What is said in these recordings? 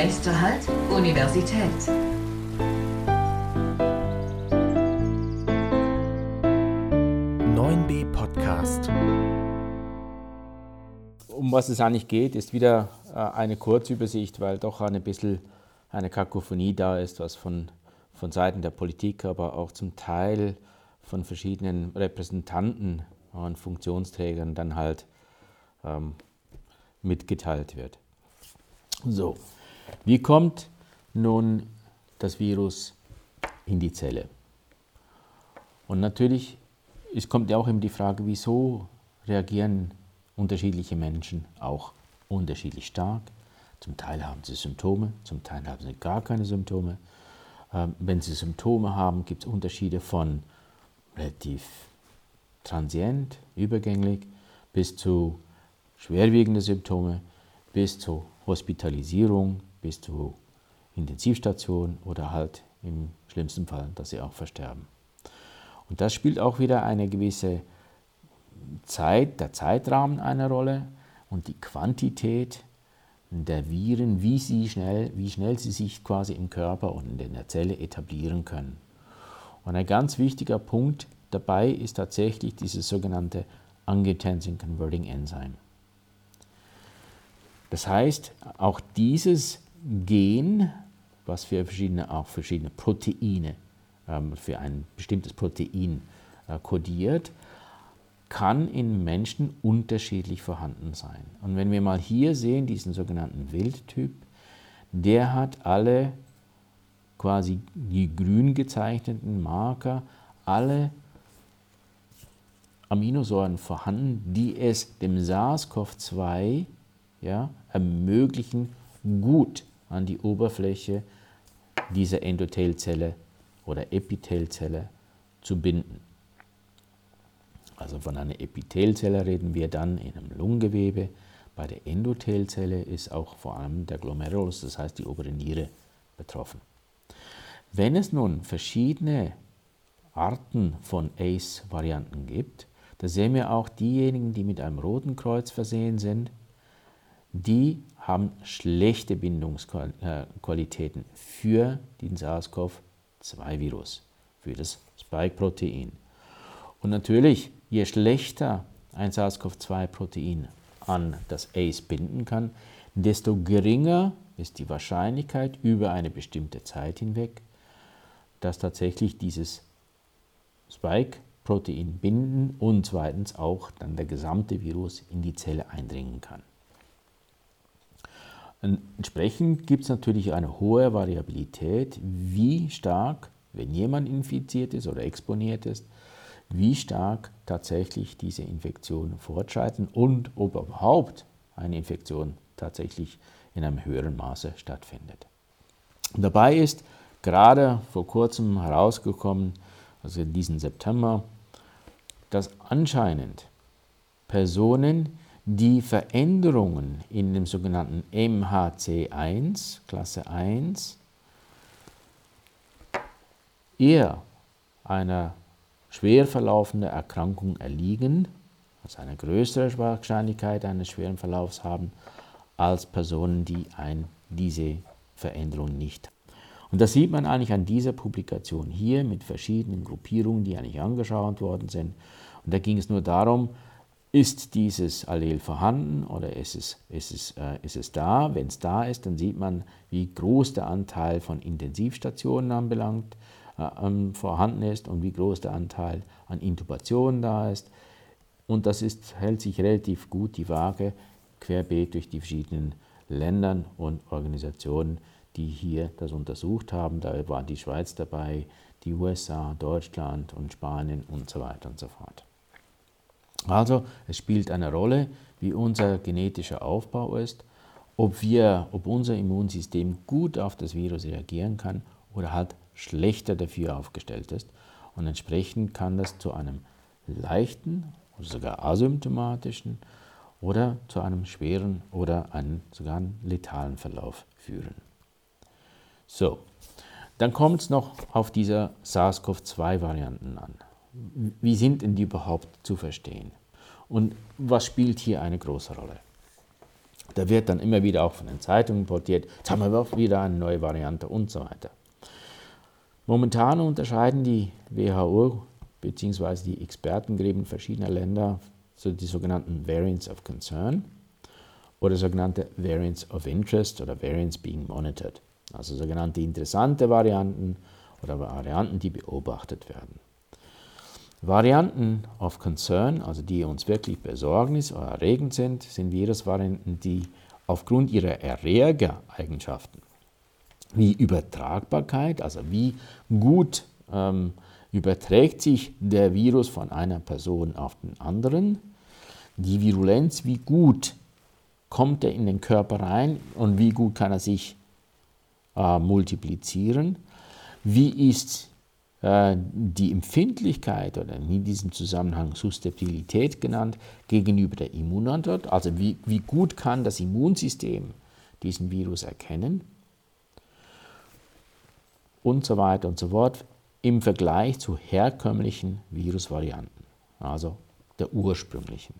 Nächster Halt, Universität. b Podcast. Um was es eigentlich geht, ist wieder äh, eine Kurzübersicht, weil doch ein bisschen eine Kakophonie da ist, was von, von Seiten der Politik, aber auch zum Teil von verschiedenen Repräsentanten und Funktionsträgern dann halt ähm, mitgeteilt wird. So, wie kommt nun das Virus in die Zelle? Und natürlich es kommt ja auch immer die Frage, wieso reagieren unterschiedliche Menschen auch unterschiedlich stark. Zum Teil haben sie Symptome, zum Teil haben sie gar keine Symptome. Ähm, wenn sie Symptome haben, gibt es Unterschiede von relativ transient, übergänglich, bis zu schwerwiegende Symptome, bis zu Hospitalisierung, bis zu Intensivstation oder halt im schlimmsten Fall, dass sie auch versterben. Und das spielt auch wieder eine gewisse Zeit, der Zeitrahmen eine Rolle und die Quantität der Viren, wie, sie schnell, wie schnell sie sich quasi im Körper und in der Zelle etablieren können. Und ein ganz wichtiger Punkt dabei ist tatsächlich dieses sogenannte Angiotensin Converting Enzyme. Das heißt, auch dieses Gen, was für verschiedene, auch verschiedene Proteine ähm, für ein bestimmtes Protein äh, kodiert, kann in Menschen unterschiedlich vorhanden sein. Und wenn wir mal hier sehen, diesen sogenannten Wildtyp, der hat alle quasi die grün gezeichneten Marker, alle Aminosäuren vorhanden, die es dem SARS-CoV-2 ja, ermöglichen, gut an die Oberfläche dieser Endothelzelle oder Epithelzelle zu binden. Also von einer Epithelzelle reden wir dann in einem Lungengewebe. Bei der Endothelzelle ist auch vor allem der Glomerulus, das heißt die obere Niere, betroffen. Wenn es nun verschiedene Arten von ACE-Varianten gibt, da sehen wir auch diejenigen, die mit einem roten Kreuz versehen sind, die haben schlechte Bindungsqualitäten für den SARS-CoV 2-Virus, für das Spike-Protein. Und natürlich, je schlechter ein SARS-CoV-2-Protein an das ACE binden kann, desto geringer ist die Wahrscheinlichkeit über eine bestimmte Zeit hinweg, dass tatsächlich dieses Spike-Protein binden und zweitens auch dann der gesamte Virus in die Zelle eindringen kann. Entsprechend gibt es natürlich eine hohe Variabilität, wie stark, wenn jemand infiziert ist oder exponiert ist, wie stark tatsächlich diese Infektionen fortschreiten und ob überhaupt eine Infektion tatsächlich in einem höheren Maße stattfindet. Dabei ist gerade vor kurzem herausgekommen, also in diesem September, dass anscheinend Personen, die Veränderungen in dem sogenannten MHC1, Klasse 1, eher einer schwer verlaufenden Erkrankung erliegen, also eine größere Wahrscheinlichkeit eines schweren Verlaufs haben, als Personen, die ein, diese Veränderung nicht haben. Und das sieht man eigentlich an dieser Publikation hier mit verschiedenen Gruppierungen, die eigentlich angeschaut worden sind. Und da ging es nur darum, ist dieses Allel vorhanden oder ist es, ist es, äh, ist es da? Wenn es da ist, dann sieht man, wie groß der Anteil von Intensivstationen anbelangt äh, ähm, vorhanden ist und wie groß der Anteil an Intubationen da ist. Und das ist, hält sich relativ gut die Waage querbeet durch die verschiedenen Länder und Organisationen, die hier das untersucht haben. Da war die Schweiz dabei, die USA, Deutschland und Spanien und so weiter und so fort. Also es spielt eine Rolle, wie unser genetischer Aufbau ist, ob, wir, ob unser Immunsystem gut auf das Virus reagieren kann oder halt schlechter dafür aufgestellt ist. Und entsprechend kann das zu einem leichten oder sogar asymptomatischen oder zu einem schweren oder einen, sogar einen letalen Verlauf führen. So, dann kommt es noch auf diese SARS-CoV-2-Varianten an wie sind denn die überhaupt zu verstehen? Und was spielt hier eine große Rolle? Da wird dann immer wieder auch von den Zeitungen portiert, jetzt haben wir wieder eine neue Variante und so weiter. Momentan unterscheiden die WHO bzw. die Expertengremien verschiedener Länder so die sogenannten Variants of Concern oder sogenannte Variants of Interest oder Variants being monitored, also sogenannte interessante Varianten oder Varianten, die beobachtet werden. Varianten of Concern, also die uns wirklich besorgnis- oder erregend sind, sind Virusvarianten, die aufgrund ihrer Erregereigenschaften wie Übertragbarkeit, also wie gut ähm, überträgt sich der Virus von einer Person auf den anderen, die Virulenz, wie gut kommt er in den Körper rein und wie gut kann er sich äh, multiplizieren, wie ist die Empfindlichkeit oder in diesem Zusammenhang Susceptibilität genannt gegenüber der Immunantwort, also wie, wie gut kann das Immunsystem diesen Virus erkennen und so weiter und so fort im Vergleich zu herkömmlichen Virusvarianten, also der ursprünglichen.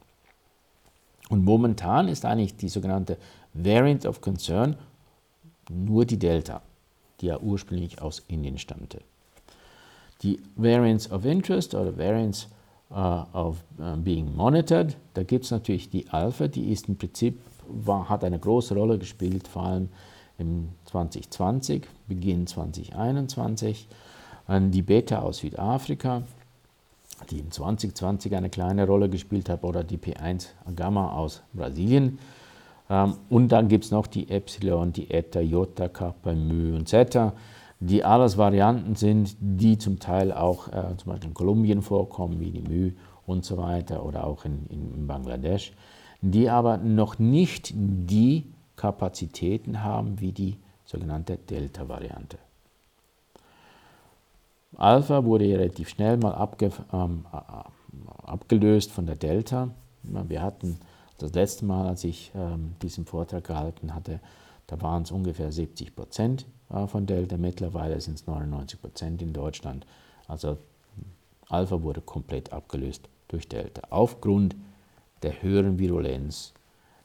Und momentan ist eigentlich die sogenannte Variant of Concern nur die Delta, die ja ursprünglich aus Indien stammte. Die Variants of Interest oder Variants uh, of uh, Being Monitored, da gibt es natürlich die Alpha, die ist im Prinzip, war, hat eine große Rolle gespielt, vor allem im 2020, Beginn 2021. Dann die Beta aus Südafrika, die im 2020 eine kleine Rolle gespielt hat, oder die P1 Gamma aus Brasilien. Ähm, und dann gibt es noch die Epsilon, die Eta, Jota, Kappa, Mu und Zeta die alles Varianten sind, die zum Teil auch äh, zum Beispiel in Kolumbien vorkommen, wie die Mü und so weiter, oder auch in, in Bangladesch, die aber noch nicht die Kapazitäten haben wie die sogenannte Delta-Variante. Alpha wurde relativ schnell mal abge, ähm, abgelöst von der Delta. Wir hatten das letzte Mal, als ich ähm, diesen Vortrag gehalten hatte, da waren es ungefähr 70 Prozent äh, von Delta. Mittlerweile sind es 99 Prozent in Deutschland. Also Alpha wurde komplett abgelöst durch Delta. Aufgrund der höheren Virulenz,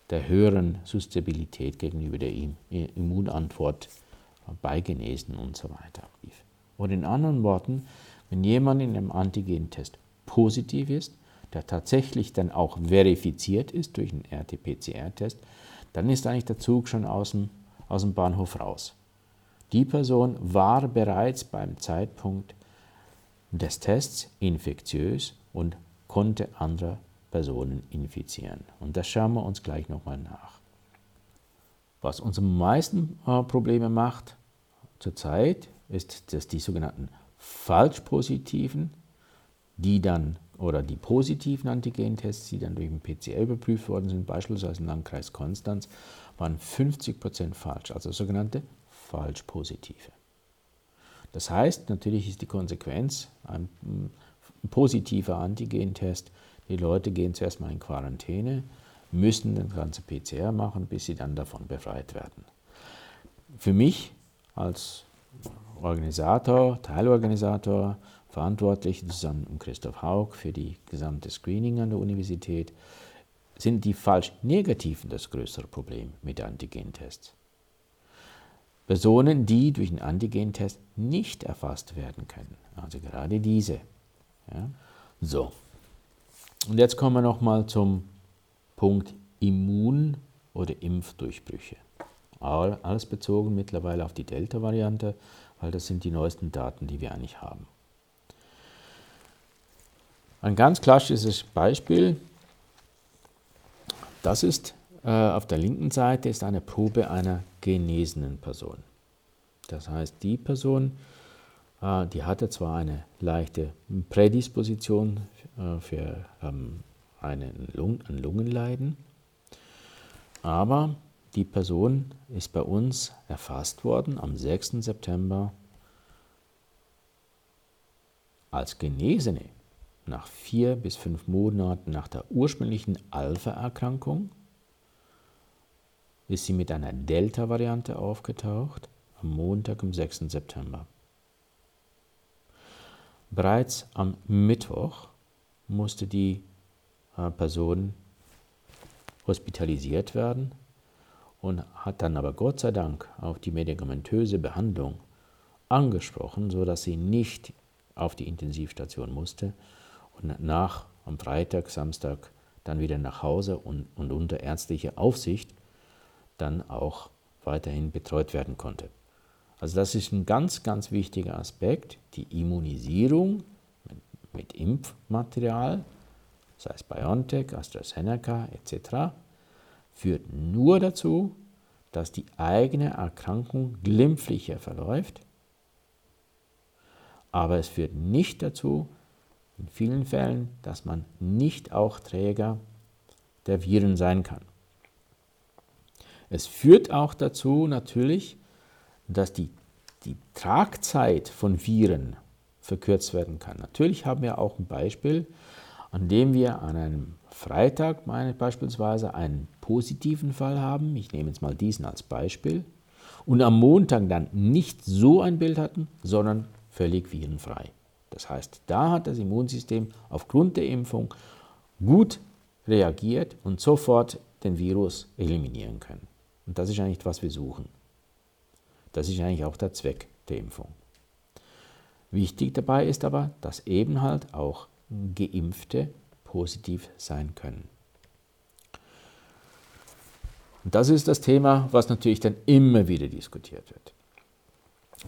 der höheren Susceptibilität gegenüber der Immunantwort bei Genesen und so weiter. Oder in anderen Worten, wenn jemand in einem Antigentest positiv ist, der tatsächlich dann auch verifiziert ist durch einen RT-PCR-Test, dann ist eigentlich der Zug schon aus dem, aus dem Bahnhof raus. Die Person war bereits beim Zeitpunkt des Tests infektiös und konnte andere Personen infizieren. Und das schauen wir uns gleich nochmal nach. Was uns am meisten äh, Probleme macht zurzeit, ist, dass die sogenannten Falschpositiven, die dann oder die positiven Antigentests, die dann durch den PCR überprüft worden sind, beispielsweise im Landkreis Konstanz, waren 50% falsch, also sogenannte Falschpositive. Das heißt, natürlich ist die Konsequenz ein, positiver Antigentest. Die Leute gehen zuerst mal in Quarantäne, müssen das ganze PCR machen, bis sie dann davon befreit werden. Für mich als Organisator, Teilorganisator, verantwortlich zusammen mit Christoph Haug für die gesamte Screening an der Universität, sind die falsch negativen das größere Problem mit Antigentests. Personen, die durch einen Antigentest nicht erfasst werden können. Also gerade diese. Ja. So. Und jetzt kommen wir nochmal zum Punkt Immun- oder Impfdurchbrüche. Alles bezogen mittlerweile auf die Delta-Variante, weil das sind die neuesten Daten, die wir eigentlich haben. Ein ganz klassisches Beispiel, das ist auf der linken Seite ist eine Probe einer genesenen Person. Das heißt, die Person, äh, die hatte zwar eine leichte Prädisposition äh, für ähm, einen Lung ein Lungenleiden, aber die Person ist bei uns erfasst worden am 6. September als Genesene nach vier bis fünf Monaten nach der ursprünglichen Alpha-Erkrankung ist sie mit einer Delta-Variante aufgetaucht am Montag, am 6. September. Bereits am Mittwoch musste die äh, Person hospitalisiert werden, und hat dann aber Gott sei Dank auf die medikamentöse Behandlung angesprochen, sodass sie nicht auf die Intensivstation musste und nach am Freitag, Samstag dann wieder nach Hause und, und unter ärztlicher Aufsicht dann auch weiterhin betreut werden konnte. Also das ist ein ganz, ganz wichtiger Aspekt, die Immunisierung mit, mit Impfmaterial, sei es BioNTech, AstraZeneca etc., führt nur dazu, dass die eigene Erkrankung glimpflicher verläuft, aber es führt nicht dazu, in vielen Fällen, dass man nicht auch Träger der Viren sein kann. Es führt auch dazu natürlich, dass die, die Tragzeit von Viren verkürzt werden kann. Natürlich haben wir auch ein Beispiel, an dem wir an einem Freitag meine, beispielsweise einen positiven Fall haben. Ich nehme jetzt mal diesen als Beispiel. Und am Montag dann nicht so ein Bild hatten, sondern völlig virenfrei. Das heißt, da hat das Immunsystem aufgrund der Impfung gut reagiert und sofort den Virus eliminieren können. Und das ist eigentlich, was wir suchen. Das ist eigentlich auch der Zweck der Impfung. Wichtig dabei ist aber, dass eben halt auch Geimpfte positiv sein können. Und das ist das Thema, was natürlich dann immer wieder diskutiert wird.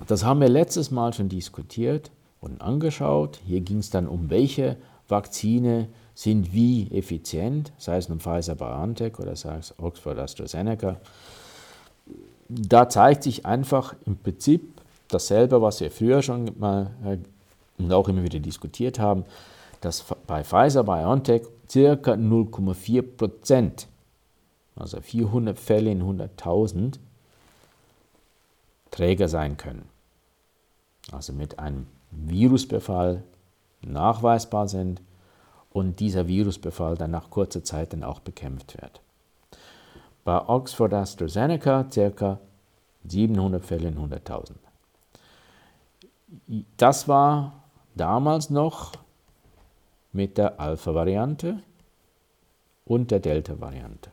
Das haben wir letztes Mal schon diskutiert und angeschaut. Hier ging es dann um welche Vakzine sind wie effizient, sei es nun Pfizer BioNTech oder sei es Oxford AstraZeneca. Da zeigt sich einfach im Prinzip dasselbe, was wir früher schon mal äh, und auch immer wieder diskutiert haben, dass bei Pfizer BioNTech circa 0,4 Prozent, also 400 Fälle in 100.000, Träger sein können. Also mit einem Virusbefall nachweisbar sind und dieser Virusbefall dann nach kurzer Zeit dann auch bekämpft wird. Bei Oxford AstraZeneca ca. 700 Fälle in 100.000. Das war damals noch mit der Alpha-Variante und der Delta-Variante.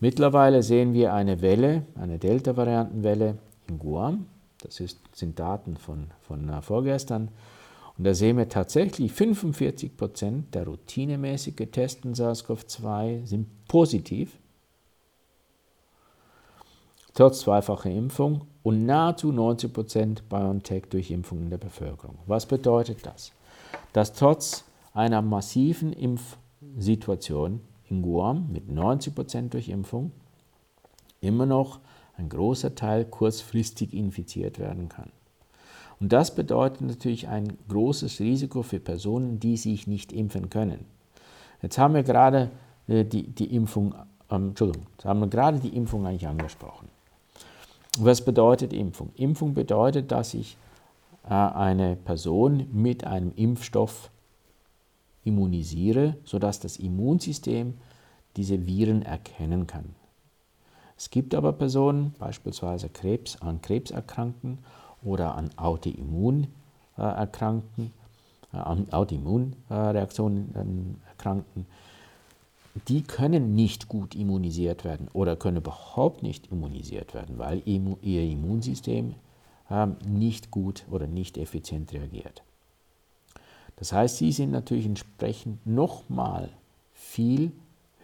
Mittlerweile sehen wir eine Welle, eine Delta-Variantenwelle in Guam. Das ist, sind Daten von, von vorgestern. Und da sehen wir tatsächlich, 45 Prozent der routinemäßig getesteten SARS-CoV-2 sind positiv, trotz zweifacher Impfung und nahezu 90 Prozent BioNTech durch Impfung in der Bevölkerung. Was bedeutet das? Dass trotz einer massiven Impfsituation in Guam mit 90 Prozent durch Impfung immer noch ein großer Teil kurzfristig infiziert werden kann. Und das bedeutet natürlich ein großes Risiko für Personen, die sich nicht impfen können. Jetzt haben wir gerade äh, die, die Impfung, ähm, Entschuldigung, jetzt haben wir gerade die Impfung eigentlich angesprochen. Was bedeutet Impfung? Impfung bedeutet, dass ich äh, eine Person mit einem Impfstoff immunisiere, sodass das Immunsystem diese Viren erkennen kann. Es gibt aber Personen, beispielsweise Krebs, an Krebs erkranken oder an Autoimmunerkrankten, äh, an Autoimmunreaktionen erkranken, die können nicht gut immunisiert werden oder können überhaupt nicht immunisiert werden, weil ihr Immunsystem ähm, nicht gut oder nicht effizient reagiert. Das heißt, sie sind natürlich entsprechend nochmal viel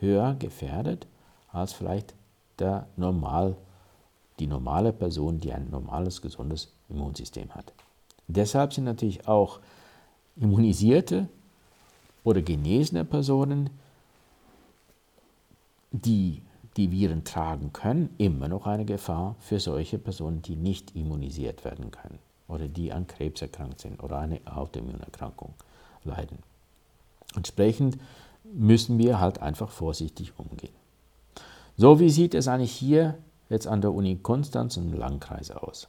höher gefährdet als vielleicht der normal, die normale Person, die ein normales, gesundes Immunsystem hat. Deshalb sind natürlich auch immunisierte oder genesene Personen, die die Viren tragen können, immer noch eine Gefahr für solche Personen, die nicht immunisiert werden können oder die an Krebs erkrankt sind oder eine Autoimmunerkrankung leiden. Entsprechend müssen wir halt einfach vorsichtig umgehen. So, wie sieht es eigentlich hier jetzt an der Uni Konstanz im Landkreis aus?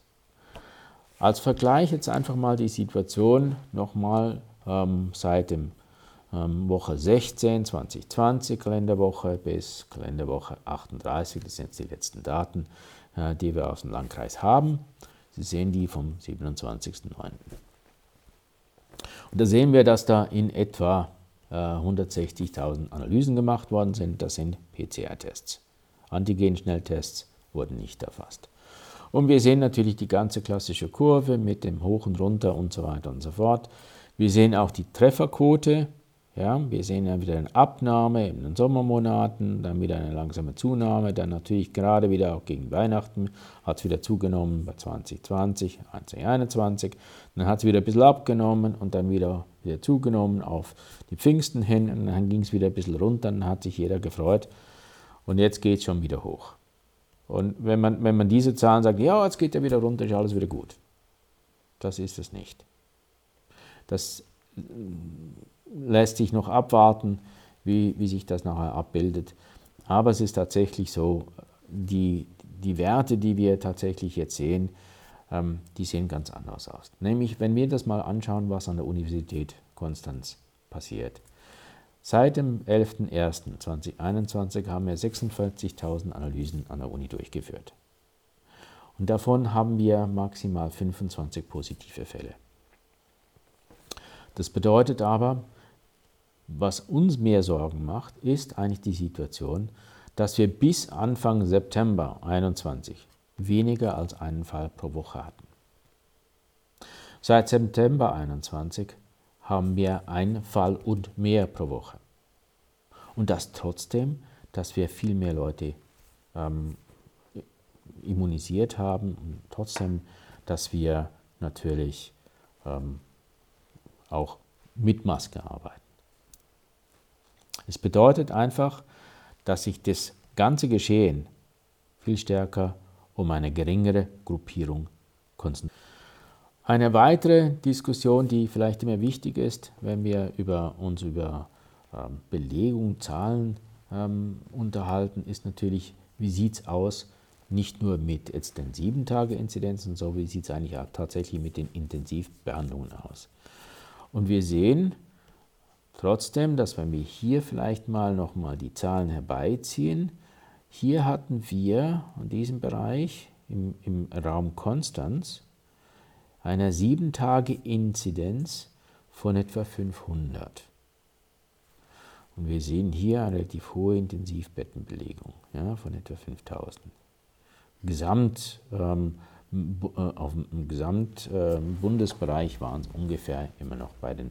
Als Vergleich jetzt einfach mal die Situation nochmal ähm, seit dem ähm, Woche 16, 2020 Kalenderwoche bis Kalenderwoche 38, das sind jetzt die letzten Daten, äh, die wir aus dem Landkreis haben. Sie sehen die vom 27.09. Und da sehen wir, dass da in etwa 160.000 äh, Analysen gemacht worden sind. Das sind PCR-Tests. Antigen-Schnelltests wurden nicht erfasst. Und wir sehen natürlich die ganze klassische Kurve mit dem Hoch und Runter und so weiter und so fort. Wir sehen auch die Trefferquote. Ja, wir sehen dann wieder eine Abnahme in den Sommermonaten, dann wieder eine langsame Zunahme, dann natürlich gerade wieder auch gegen Weihnachten hat es wieder zugenommen bei 2020, 2021, dann hat es wieder ein bisschen abgenommen und dann wieder, wieder zugenommen auf die Pfingsten hin und dann ging es wieder ein bisschen runter, dann hat sich jeder gefreut und jetzt geht es schon wieder hoch. Und wenn man, wenn man diese Zahlen sagt, ja, jetzt geht er wieder runter, ist alles wieder gut. Das ist es nicht. Das äh, lässt sich noch abwarten, wie, wie sich das nachher abbildet. Aber es ist tatsächlich so, die, die Werte, die wir tatsächlich jetzt sehen, ähm, die sehen ganz anders aus. Nämlich, wenn wir das mal anschauen, was an der Universität Konstanz passiert. Seit dem 11.01.2021 haben wir 46.000 Analysen an der Uni durchgeführt. Und davon haben wir maximal 25 positive Fälle. Das bedeutet aber, was uns mehr Sorgen macht, ist eigentlich die Situation, dass wir bis Anfang September 2021 weniger als einen Fall pro Woche hatten. Seit September 2021 haben wir einen Fall und mehr pro Woche. Und das trotzdem, dass wir viel mehr Leute ähm, immunisiert haben und trotzdem, dass wir natürlich ähm, auch mit Maske arbeiten. Es bedeutet einfach, dass sich das ganze Geschehen viel stärker um eine geringere Gruppierung konzentriert. Eine weitere Diskussion, die vielleicht immer wichtig ist, wenn wir über, uns über ähm, Belegung, Zahlen ähm, unterhalten, ist natürlich, wie sieht es aus, nicht nur mit jetzt den 7-Tage-Inzidenzen, sondern wie sieht es eigentlich auch tatsächlich mit den Intensivbehandlungen aus. Und wir sehen trotzdem, dass wenn wir hier vielleicht mal nochmal die Zahlen herbeiziehen, hier hatten wir in diesem Bereich im, im Raum Konstanz einer 7-Tage-Inzidenz von etwa 500. Und wir sehen hier eine relativ hohe Intensivbettenbelegung ja, von etwa 5000. Gesamt, ähm, äh, auf dem Gesamtbundesbereich ähm, waren es ungefähr immer noch bei den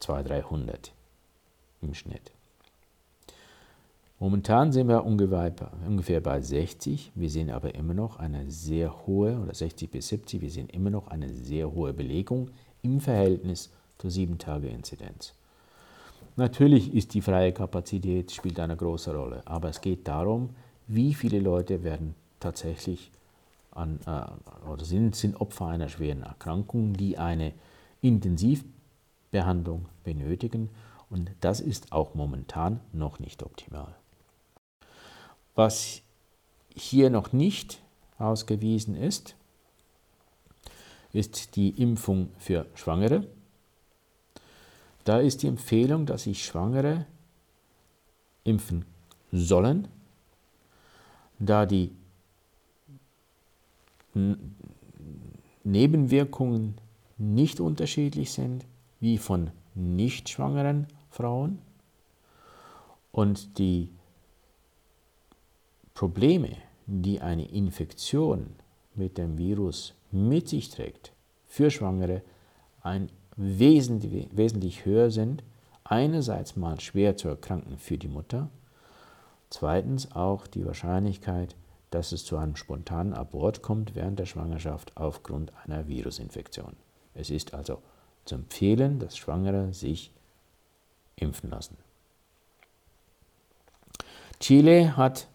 200, 300 im Schnitt. Momentan sind wir ungefähr bei 60. Wir sehen aber immer noch eine sehr hohe, oder 60 bis 70, wir sehen immer noch eine sehr hohe Belegung im Verhältnis zur 7-Tage-Inzidenz. Natürlich ist die freie Kapazität spielt eine große Rolle, aber es geht darum, wie viele Leute werden tatsächlich an, äh, oder sind, sind Opfer einer schweren Erkrankung, die eine Intensivbehandlung benötigen. Und das ist auch momentan noch nicht optimal. Was hier noch nicht ausgewiesen ist, ist die Impfung für Schwangere. Da ist die Empfehlung, dass sich Schwangere impfen sollen, da die Nebenwirkungen nicht unterschiedlich sind wie von nicht schwangeren Frauen und die Probleme, die eine Infektion mit dem Virus mit sich trägt, für Schwangere ein wesentlich, wesentlich höher sind. Einerseits mal schwer zu erkranken für die Mutter, zweitens auch die Wahrscheinlichkeit, dass es zu einem spontanen Abort kommt während der Schwangerschaft aufgrund einer Virusinfektion. Es ist also zu empfehlen, dass Schwangere sich impfen lassen. Chile hat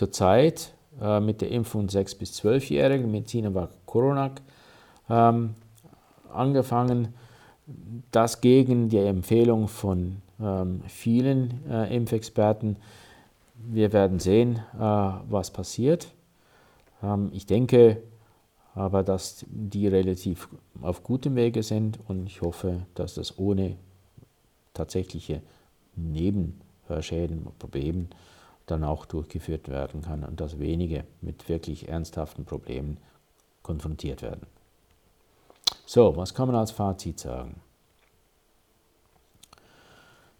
zurzeit äh, mit der Impfung 6- bis 12-Jährigen mit Sinovac Coronac ähm, angefangen. Das gegen die Empfehlung von ähm, vielen äh, Impfexperten. Wir werden sehen, äh, was passiert. Ähm, ich denke aber, dass die relativ auf gutem Wege sind und ich hoffe, dass das ohne tatsächliche Nebenschäden Probleme dann auch durchgeführt werden kann und dass wenige mit wirklich ernsthaften Problemen konfrontiert werden. So, was kann man als Fazit sagen?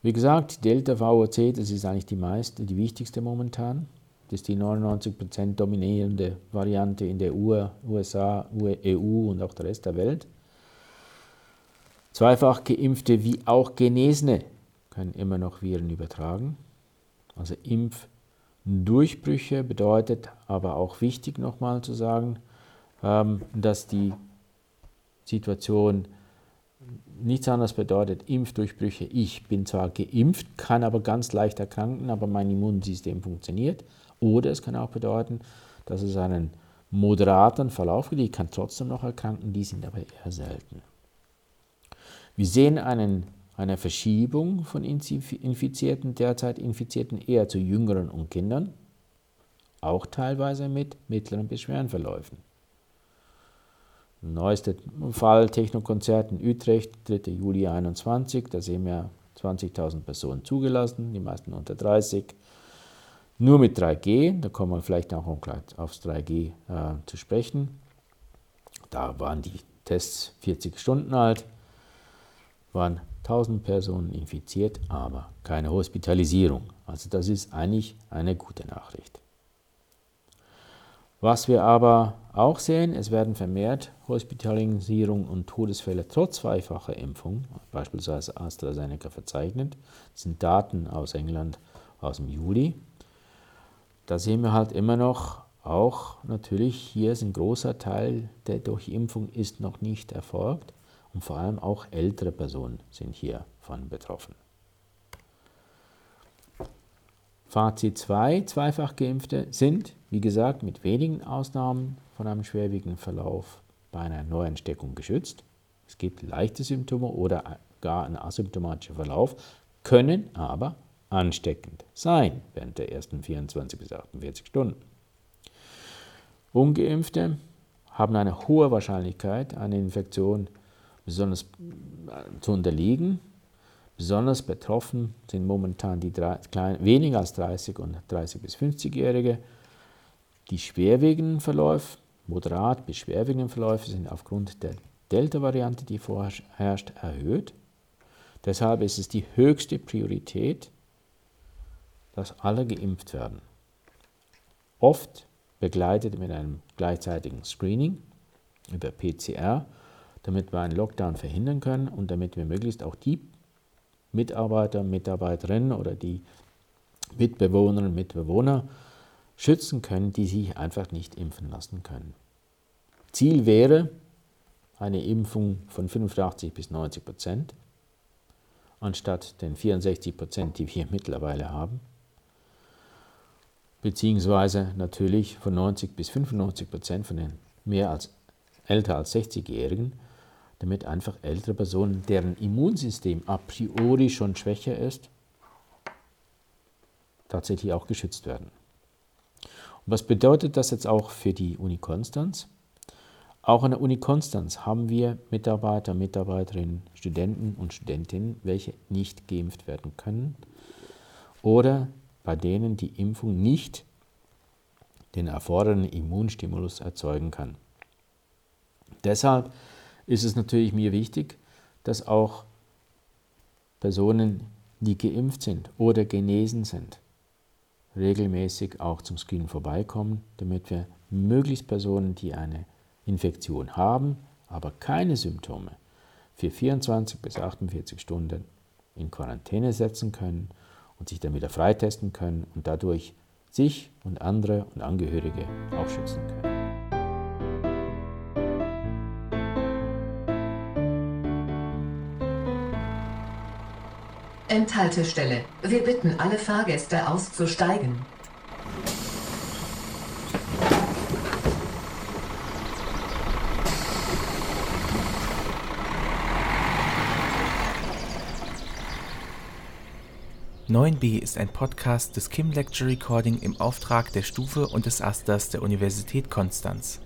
Wie gesagt, Delta VOC, das ist eigentlich die meiste, die wichtigste momentan. Das ist die 99% dominierende Variante in der USA, EU und auch der Rest der Welt. Zweifach geimpfte wie auch Genesene können immer noch Viren übertragen. Also Impfdurchbrüche bedeutet aber auch wichtig nochmal zu sagen, ähm, dass die Situation nichts anderes bedeutet, Impfdurchbrüche. Ich bin zwar geimpft, kann aber ganz leicht erkranken, aber mein Immunsystem funktioniert. Oder es kann auch bedeuten, dass es einen moderaten Verlauf gibt. Ich kann trotzdem noch erkranken, die sind aber eher selten. Wir sehen einen, eine Verschiebung von Infizierten, derzeit Infizierten eher zu Jüngeren und Kindern, auch teilweise mit mittleren bis schweren Verläufen. Neuester Fall Technokonzert in Utrecht, 3. Juli 2021, da sehen wir 20.000 Personen zugelassen, die meisten unter 30. Nur mit 3G, da kommen wir vielleicht auch aufs 3G äh, zu sprechen. Da waren die Tests 40 Stunden alt, waren 1000 Personen infiziert, aber keine Hospitalisierung. Also das ist eigentlich eine gute Nachricht. Was wir aber auch sehen, es werden vermehrt Hospitalisierung und Todesfälle trotz zweifacher Impfung, beispielsweise AstraZeneca, verzeichnet. Das sind Daten aus England aus dem Juli. Da sehen wir halt immer noch, auch natürlich hier ist ein großer Teil der Durchimpfung ist noch nicht erfolgt und vor allem auch ältere Personen sind hiervon betroffen. Fazit 2, zweifach geimpfte sind, wie gesagt, mit wenigen Ausnahmen von einem schwerwiegenden Verlauf bei einer Neuansteckung geschützt. Es gibt leichte Symptome oder gar ein asymptomatischer Verlauf, können aber ansteckend sein während der ersten 24 bis 48 Stunden. Ungeimpfte haben eine hohe Wahrscheinlichkeit, eine Infektion besonders äh, zu unterliegen Besonders betroffen sind momentan die drei, klein, weniger als 30 und 30 bis 50-Jährige. Die schwerwiegenden Verläufe, moderat bis schwerwiegenden Verläufe sind aufgrund der Delta-Variante, die vorherrscht, erhöht. Deshalb ist es die höchste Priorität, dass alle geimpft werden. Oft begleitet mit einem gleichzeitigen Screening über PCR, damit wir einen Lockdown verhindern können und damit wir möglichst auch die Mitarbeiter, Mitarbeiterinnen oder die Mitbewohnerinnen und Mitbewohner schützen können, die sich einfach nicht impfen lassen können. Ziel wäre eine Impfung von 85 bis 90 Prozent anstatt den 64 Prozent, die wir mittlerweile haben, beziehungsweise natürlich von 90 bis 95 Prozent von den mehr als älter als 60-Jährigen damit einfach ältere Personen, deren Immunsystem a priori schon schwächer ist, tatsächlich auch geschützt werden. Und was bedeutet das jetzt auch für die Uni Konstanz? Auch an der Uni Konstanz haben wir Mitarbeiter, Mitarbeiterinnen, Studenten und Studentinnen, welche nicht geimpft werden können oder bei denen die Impfung nicht den erforderlichen Immunstimulus erzeugen kann. Deshalb ist es natürlich mir wichtig, dass auch Personen, die geimpft sind oder genesen sind, regelmäßig auch zum Screen vorbeikommen, damit wir möglichst Personen, die eine Infektion haben, aber keine Symptome, für 24 bis 48 Stunden in Quarantäne setzen können und sich dann wieder freitesten können und dadurch sich und andere und Angehörige auch schützen können. Endhaltestelle. Wir bitten alle Fahrgäste auszusteigen. (9b) ist ein Podcast des Kim Lecture Recording im Auftrag der Stufe und des Asters der Universität Konstanz